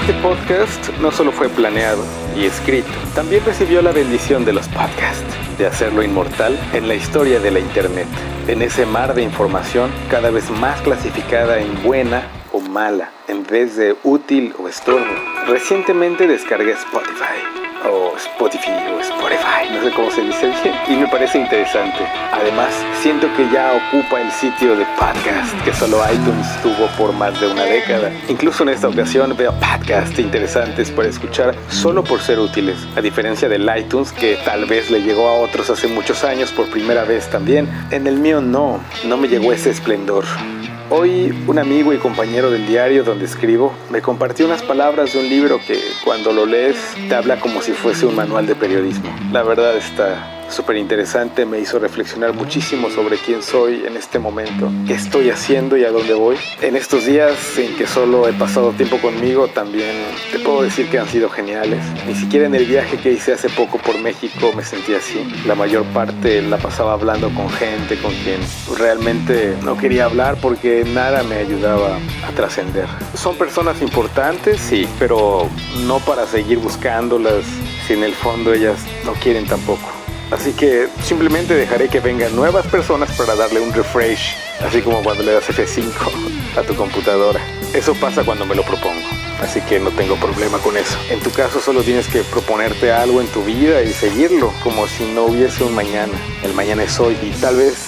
Este podcast no solo fue planeado y escrito, también recibió la bendición de los podcasts, de hacerlo inmortal en la historia de la Internet, en ese mar de información cada vez más clasificada en buena o mala, en vez de útil o estorbo. Recientemente descargué Spotify o Spotify o Spotify, no sé cómo se dice bien, y me parece interesante. Además, siento que ya ocupa el sitio de podcast que solo iTunes tuvo por más de una década. Incluso en esta ocasión veo podcasts interesantes para escuchar solo por ser útiles, a diferencia del iTunes que tal vez le llegó a otros hace muchos años por primera vez también. En el mío no, no me llegó ese esplendor. Hoy un amigo y compañero del diario donde escribo me compartió unas palabras de un libro que cuando lo lees te habla como si fuese un manual de periodismo. La verdad está súper interesante, me hizo reflexionar muchísimo sobre quién soy en este momento, qué estoy haciendo y a dónde voy. En estos días en que solo he pasado tiempo conmigo, también te puedo decir que han sido geniales. Ni siquiera en el viaje que hice hace poco por México me sentí así. La mayor parte la pasaba hablando con gente con quien realmente no quería hablar porque nada me ayudaba a trascender. Son personas importantes, sí, pero no para seguir buscándolas si en el fondo ellas no quieren tampoco. Así que simplemente dejaré que vengan nuevas personas para darle un refresh, así como cuando le das F5 a tu computadora. Eso pasa cuando me lo propongo, así que no tengo problema con eso. En tu caso solo tienes que proponerte algo en tu vida y seguirlo, como si no hubiese un mañana. El mañana es hoy y tal vez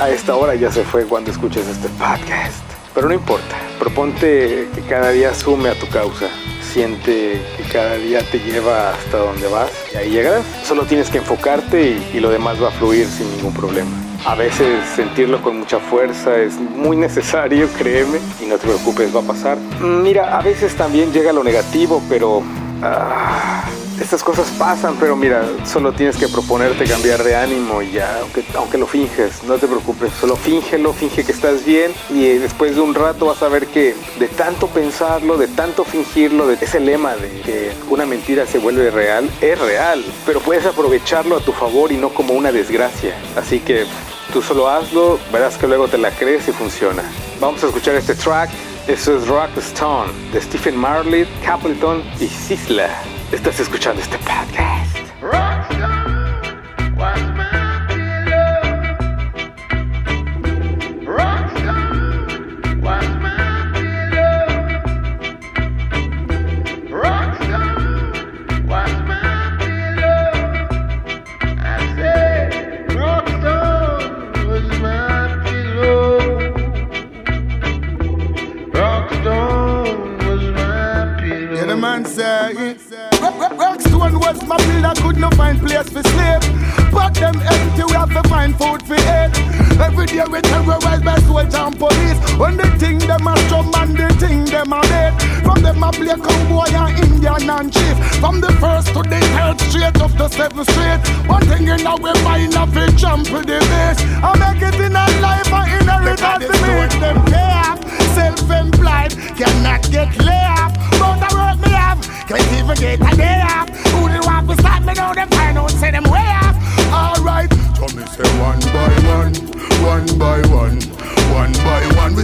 a esta hora ya se fue cuando escuches este podcast. Pero no importa, proponte que cada día sume a tu causa siente cada día te lleva hasta donde vas y ahí llegas. Solo tienes que enfocarte y, lo demás va a fluir sin ningún problema. A veces sentirlo con mucha fuerza es muy necesario, créeme, y no te preocupes, va a pasar. Mira, a veces también llega lo negativo, pero... Ah, estas cosas pasan, pero mira, solo tienes que proponerte cambiar de ánimo y ya, aunque, aunque lo finges, no te preocupes, solo fíngelo, finge que estás bien y después de un rato vas a ver que de tanto pensarlo, de tanto fingirlo, de ese lema de que una mentira se vuelve real, es real, pero puedes aprovecharlo a tu favor y no como una desgracia. Así que tú solo hazlo, verás que luego te la crees y funciona. Vamos a escuchar este track. Eso es Rock Stone de Stephen Marley, Capleton y Sisla. Estás escuchando este podcast.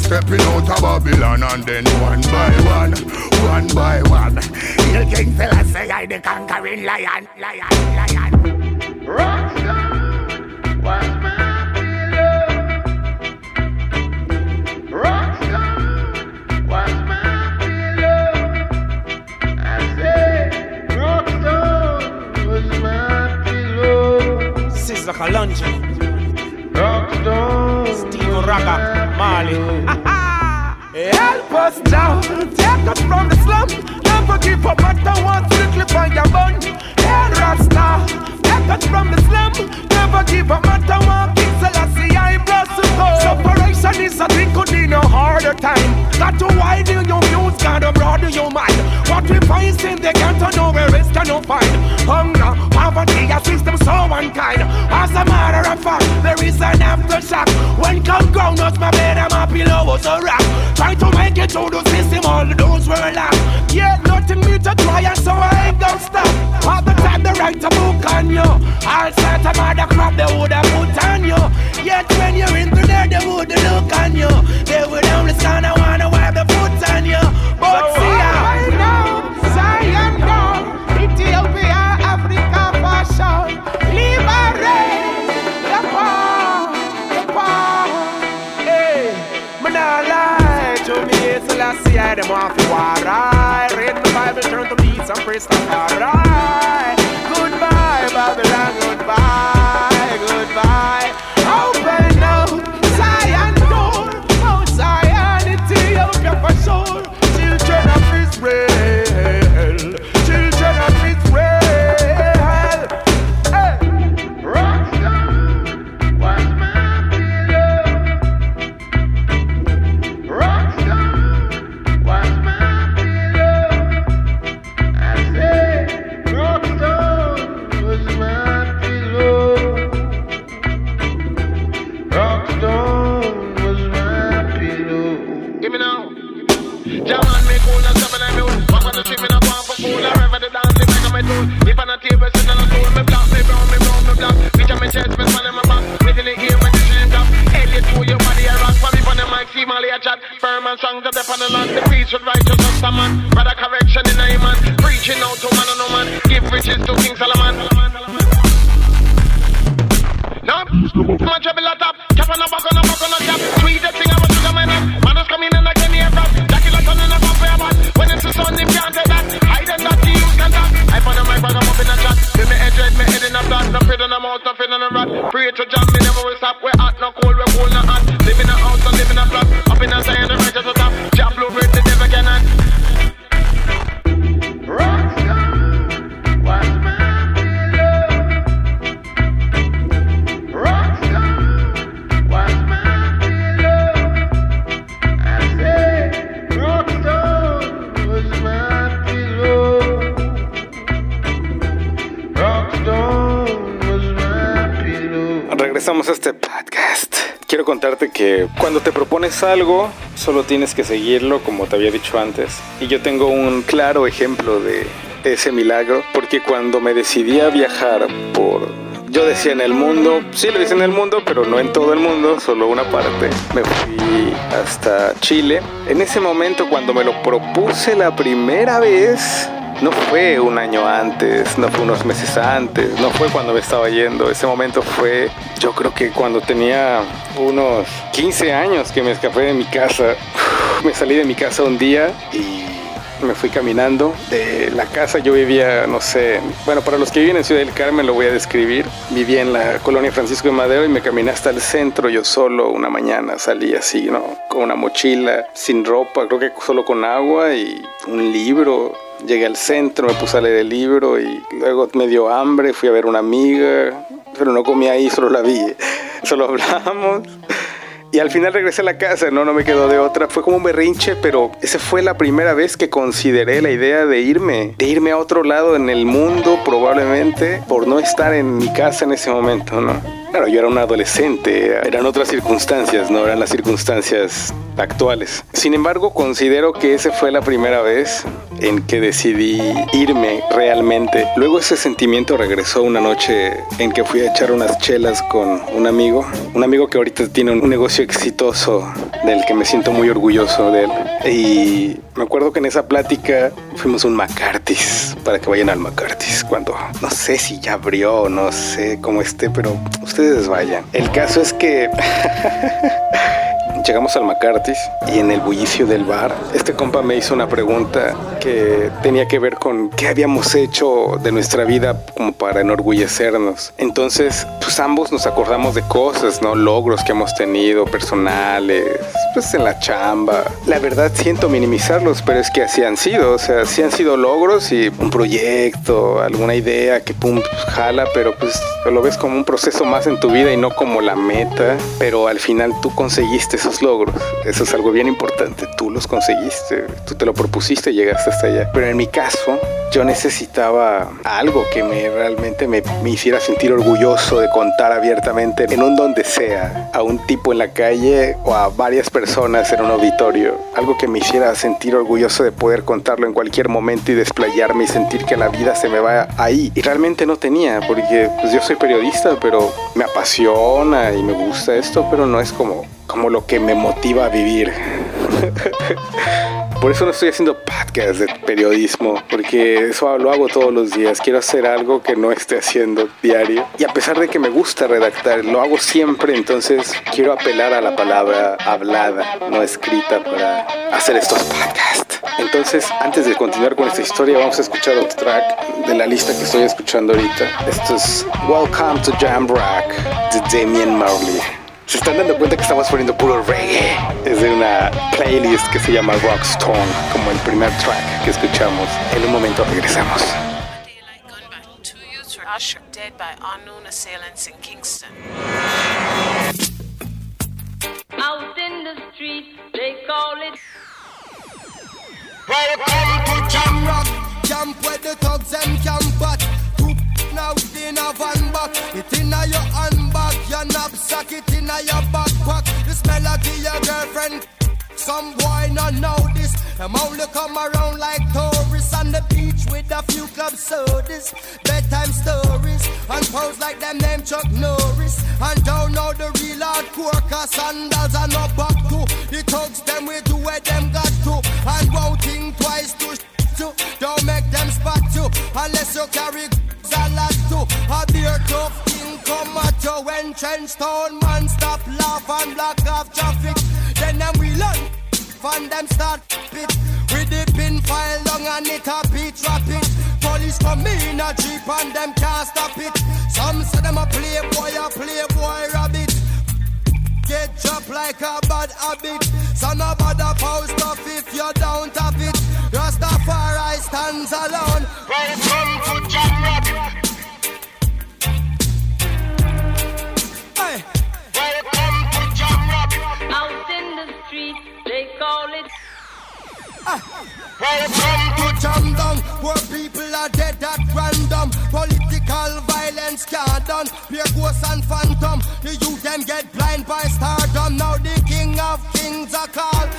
stepping out of Babylon and then one by one, one by one. Hail King Selassie, I the conquering lion, lion, lion. Rockstar was my pillow. Rockstar was my pillow. I said, Rockstar was my pillow. Sister Kalonji. Rockstar. Steve Raga. Marley. Help us now, take us from the slum. Never give up at the to clip on your bun. Hair Rasta, take us from the slum. Never give up at the one King Selassie. Separation is a thing could be no harder time. Got to widen your views, gotta broaden your mind. What we facing, they can't know where it's gonna find. Hunger, poverty, a system so unkind. As a matter of fact, there is an aftershock. When come ground, not my bed, and my pillow was a rock. Try to make it through the system, all those were locked. Yeah, nothing me to try, and so I ain't gonna stop. All the time they write a book on you. I'll start another crap, they would songs of the land. Que cuando te propones algo, solo tienes que seguirlo como te había dicho antes. Y yo tengo un claro ejemplo de ese milagro, porque cuando me decidí a viajar por... Yo decía en el mundo, sí lo hice en el mundo, pero no en todo el mundo, solo una parte. Me fui hasta Chile. En ese momento, cuando me lo propuse la primera vez, no fue un año antes, no fue unos meses antes, no fue cuando me estaba yendo. Ese momento fue, yo creo que cuando tenía unos 15 años que me escapé de mi casa. Me salí de mi casa un día y me fui caminando de la casa. Yo vivía, no sé, bueno, para los que viven en Ciudad del Carmen lo voy a describir. Vivía en la colonia Francisco de Madero y me caminé hasta el centro yo solo una mañana. Salí así, ¿no? Con una mochila, sin ropa, creo que solo con agua y un libro. Llegué al centro, me puse a leer el libro y luego me dio hambre, fui a ver una amiga, pero no comí ahí, solo la vi, solo hablamos. Y al final regresé a la casa, no, no me quedó de otra. Fue como un berrinche, pero esa fue la primera vez que consideré la idea de irme, de irme a otro lado en el mundo, probablemente por no estar en mi casa en ese momento, ¿no? Claro, yo era un adolescente, eran otras circunstancias, no eran las circunstancias actuales. Sin embargo, considero que esa fue la primera vez en que decidí irme realmente. Luego ese sentimiento regresó una noche en que fui a echar unas chelas con un amigo, un amigo que ahorita tiene un negocio exitoso del que me siento muy orgulloso de él. Y me acuerdo que en esa plática fuimos a un McCarthy's, para que vayan al McCarthy's, cuando no sé si ya abrió, no sé cómo esté, pero ustedes vayan. El caso es que llegamos al McCarthy's y en el bullicio del bar, este compa me hizo una pregunta que tenía que ver con qué habíamos hecho de nuestra vida como para enorgullecernos. Entonces, pues ambos nos acordamos de cosas, ¿no? Logros que hemos tenido personales, pues en la chamba. La verdad siento minimizarlos, pero es que así han sido, o sea, sí han sido logros y un proyecto, alguna idea que pum, jala, pero pues lo ves como un proceso más en tu vida y no como la meta, pero al final tú conseguiste esos logros. Eso es algo bien importante, tú los conseguiste, tú te lo propusiste y llegaste hasta allá. Pero en mi caso, yo necesitaba algo que me realmente me, me hiciera sentir orgulloso de contar abiertamente en un donde sea, a un tipo en la calle o a varias personas en un auditorio. Algo que me hiciera sentir orgulloso de poder contarlo en cualquier momento y desplayarme y sentir que la vida se me va ahí. Y realmente no tenía, porque pues yo soy periodista, pero me apasiona y me gusta esto, pero no es como, como lo que me motiva a vivir. Por eso no estoy haciendo podcast de periodismo, porque eso lo hago todos los días. Quiero hacer algo que no esté haciendo diario. Y a pesar de que me gusta redactar, lo hago siempre, entonces quiero apelar a la palabra hablada, no escrita, para hacer estos podcasts. Entonces, antes de continuar con esta historia, vamos a escuchar otro track de la lista que estoy escuchando ahorita. Esto es Welcome to Jam Rock de Damian Marley. Se están dando cuenta que estamos poniendo puro reggae. Es de una playlist que se llama Rockstone, como el primer track que escuchamos. En un momento regresamos. Daylight gunman. Two youths were shot dead by unknown assailants in Kingston. Out in the street, they call it. Welcome to Jam Rock, camp where the thugs and camp at. Two now in a van back, it in a your handbag, your knapsack, it in a your backpack. The smell of your girlfriend. Some boy not know this. Them only come around like tourists on the beach with a few club sodas, bedtime stories, and pose like them name Chuck Norris. And don't know the real hardcore cause sandals are no back to. The thugs them way to where them got to. And won't think twice to to. Don't make them spot you unless you carry a lot to. A beer tough thing come at you when trench town man stop laugh and block off traffic. Then them we learn. Fan them start pit with the pin file long and it a beat rapid. Police come in a jeep and them can't stop it. Some say them a playboy, a playboy rabbit. Get dropped like a bad habit. So no bother post stuff if you don't have it. Rastafari stands alone. Welcome to Jam Rock. Hey. Welcome to Jam Rock. Out in the street, they call it. Welcome to Jam Down, where people are dead at random. Political violence can't done. Pure ghosts and phantom. The youth them get blind by stardom. Now the king of kings are called.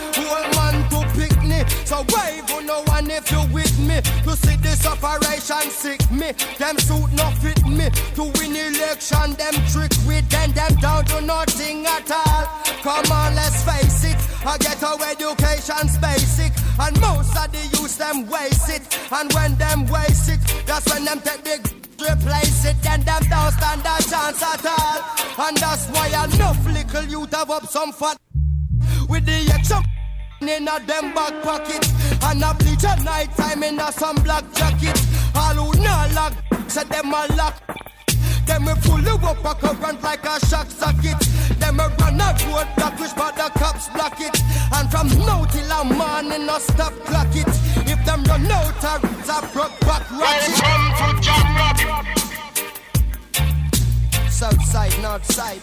So wave on no one if you with me. To see this operation sick me. Them suit no fit me. To win election, them trick with them. Them down to nothing at all. Come on, let's face it. I get our education's basic. And most of the youth them waste it. And when them waste it, that's when them take the replace it. Then them don't stand a chance at all. And that's why enough little youth have up some fat with the extra in a them back pocket. And a bleach at night time in a some black jacket. All who not lock, said them a lock. Them we pull you up a current like a shock socket. Them we run a road block which but the cops block it. And from now till a morning no stop clock it. If them run out a broke back ratchet. Welcome to Jam South side, north side.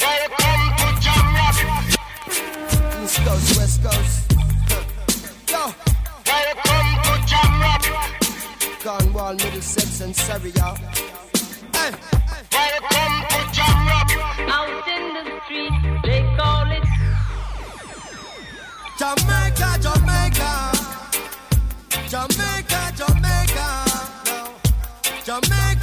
Welcome East coast, west coast. Yo. Welcome to Jam Cornwall, Middlesex and Surrey, y'all. Hey. Welcome to Jam Out in the street, they call it. Jamaica, Jamaica. Jamaica, Jamaica. No. Jamaica, Jamaica.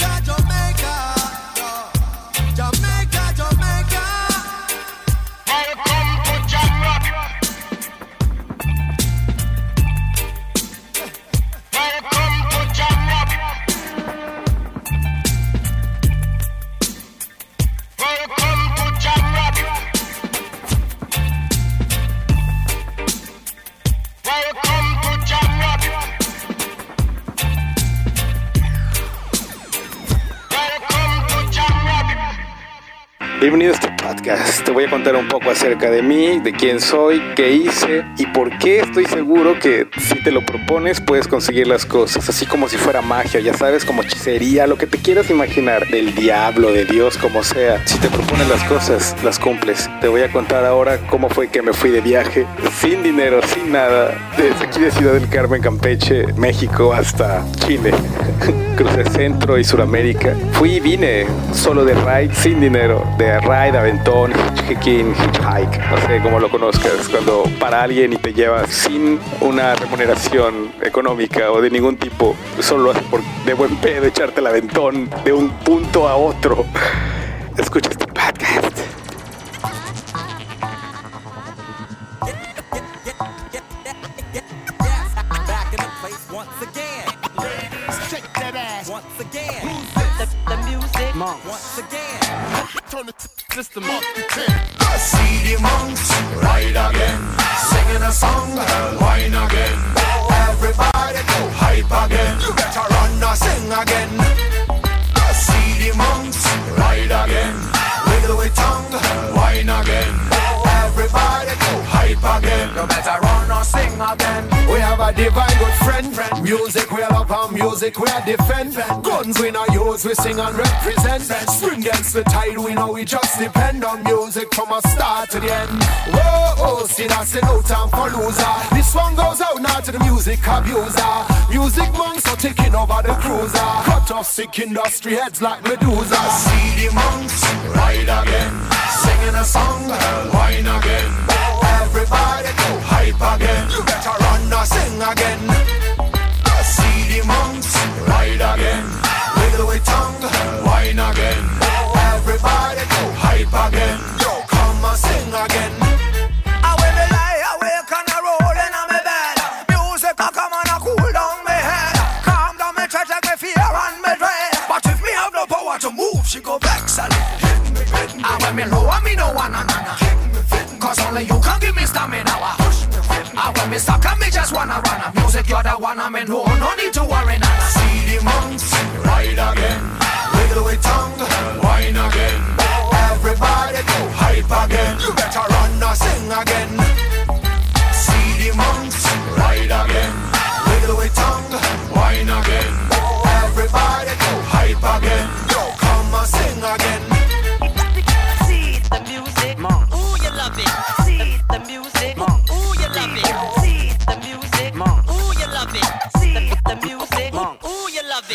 Contar un poco acerca de mí, de quién soy, qué hice y por qué estoy seguro que si te lo propones puedes conseguir las cosas, así como si fuera magia, ya sabes, como hechicería, lo que te quieras imaginar, del diablo, de Dios, como sea. Si te propones las cosas, las cumples. Te voy a contar ahora cómo fue que me fui de viaje, sin dinero, sin nada, desde aquí de Ciudad del Carmen, Campeche, México, hasta Chile. Crucé Centro y Suramérica. Fui y vine solo de ride, sin dinero, de ride, aventón, hitchhiking, hitchhike, no sé cómo lo conozcas, cuando para alguien y te llevas sin una remuneración económica o de ningún tipo, solo lo haces por de buen pedo, echarte el aventón de un punto a otro. Escucha este podcast. The once again. see the monks ride again, singing a song, wine again. Everybody go hype again. You better run or sing again. See the monks ride again, wiggle with tongue, wine again. Everybody go hype again. You better run or sing again divine good friend. Music we love and music we defend. Guns we not use, we sing and represent. Spring against the tide, we know we just depend on music from a start to the end. Whoa, oh, see that's no time for loser. This one goes out now to the music abuser. Music monks are taking over the cruiser. Cut off sick industry heads like Medusa. See the monks ride again, singing a song, wine again. Everybody go hype again. You better run or sing again. I See the monks ride again, wiggle with tongue, wine again. Everybody go hype again. Yo, come and sing again.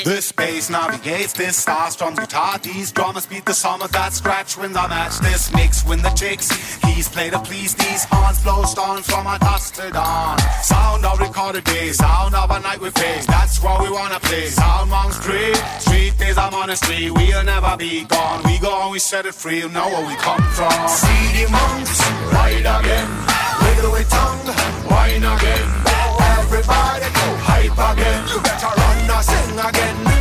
This bass navigates this star strums guitar. These drummers beat the summer that scratch when I match this mix when the chicks. Keys play to please these horns blow storms from a dusk to dawn. Sound of recorded days, sound of a night we face. That's what we wanna play. Sound monks street, street days the street. We'll never be gone. We go and we set it free. You know where we come from. The monks ride again. Wiggle with tongue, wine again. Everybody go hype again. You better and I sing again.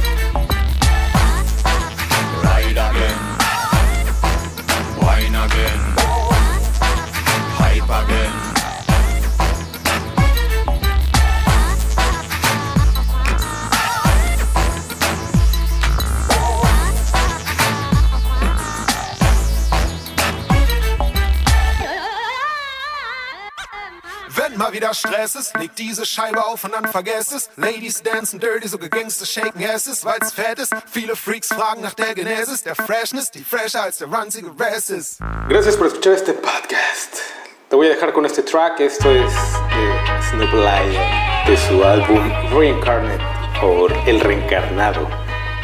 Ist, leg diese Scheibe auf und dann vergess es. Ladies dancen dirty, so Gangster shaken asses, weil's fett ist. Viele Freaks fragen nach der Genesis, der Freshness, die fresher als der ranzige Rest ist. Gracias por escuchar este podcast. Te voy a dejar con este track. Esto es de Snoop Lion, de su álbum Reincarnate, o El Reencarnado.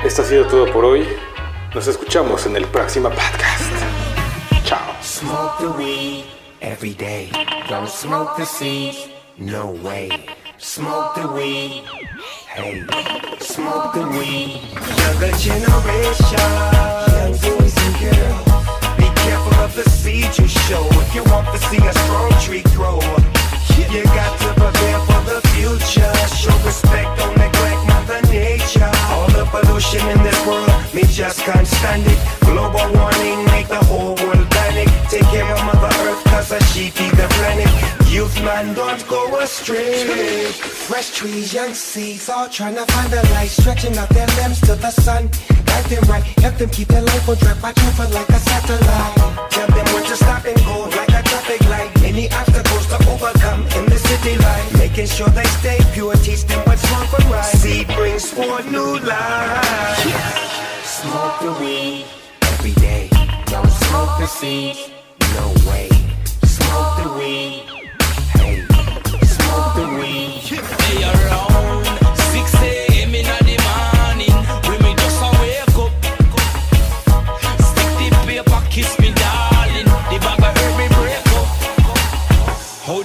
Esto ha sido todo por hoy. Nos escuchamos en el próximo podcast. Chao. Smoke the weed every day. Don't smoke the seeds, no way. Smoke the weed, hey. Smoke the weed. Younger generation, young boys and girls. Be careful of the seeds you show if you want to see a strong tree grow. You got to prepare for the future. Show respect, don't neglect Mother Nature. All the pollution in this world, me just can't stand it. Global warming make the whole world Take care of Mother Earth, cause she feed the planet. Youth man, don't go astray. Fresh trees, young seeds, all trying to find the light, stretching out their limbs to the sun. Guide them right, help them keep their life on track, watch over like a satellite. Tell them when to stop and go, like a traffic light. Any obstacles to overcome in the city life. Making sure they stay pure, teach them what's wrong from right. Seed brings forth new life. Smoke the weed every day. Don't smoke the seeds, no way. Smoke the weed, hey. Smoke the weed. Hey, around 6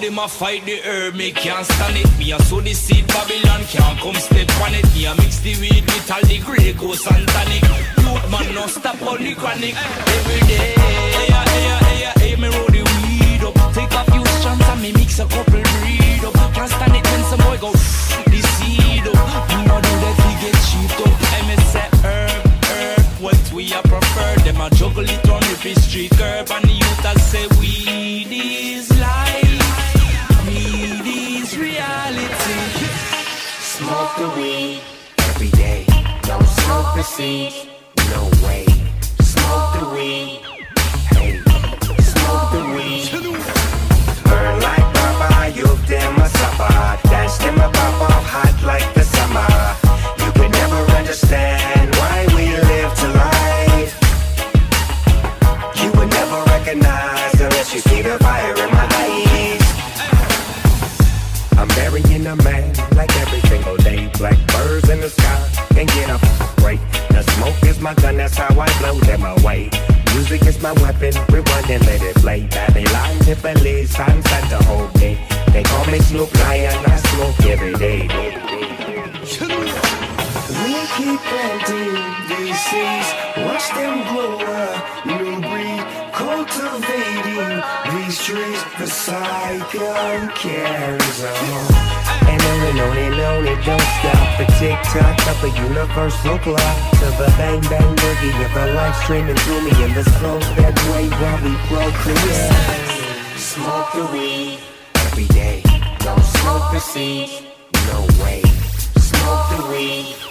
them a fight the herb, me can't stand it. Me a sow the seed, Babylon can't come step on it. Me a mix the weed with all the Grey Goose and tonic. Youth man, no stop on the chronic. Every day, hey, hey, hey, hey, me roll the weed up. Take a few strands and me mix a couple breed up. Can't stand it when some boy go the seed up. You know do that we get cheap up. And me say herb, herb, what we a prefer. Them a juggle it on the street curb and the youth a say weed is life, reality. Smoke the weed every day. Don't smoke the seeds, no gun, that's how I blow them away. Music is my weapon, rewind and let it play. Babylon, signs that to hold me. They call me Snoop Lion, I smoke every day. We keep planting these seeds, watch them grow trees beside gun carries on. And on and on and on it don't stop. A tick-tock of a universal clock To the bang-bang boogie of the life streaming through me And the slow that way while we procreate. Smoke the weed Every day. Don't smoke the seeds, No way. Smoke the weed.